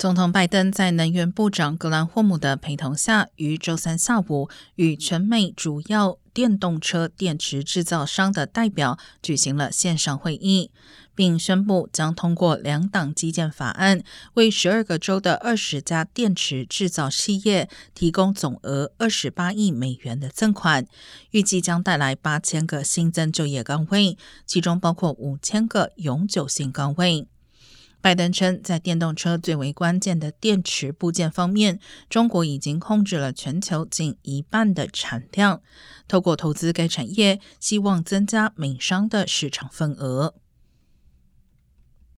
总统拜登在能源部长格兰霍姆的陪同下，于周三下午与全美主要电动车电池制造商的代表举行了线上会议，并宣布将通过两党基建法案，为十二个州的二十家电池制造企业提供总额二十八亿美元的赠款，预计将带来八千个新增就业岗位，其中包括五千个永久性岗位。拜登称，在电动车最为关键的电池部件方面，中国已经控制了全球近一半的产量。透过投资该产业，希望增加美商的市场份额。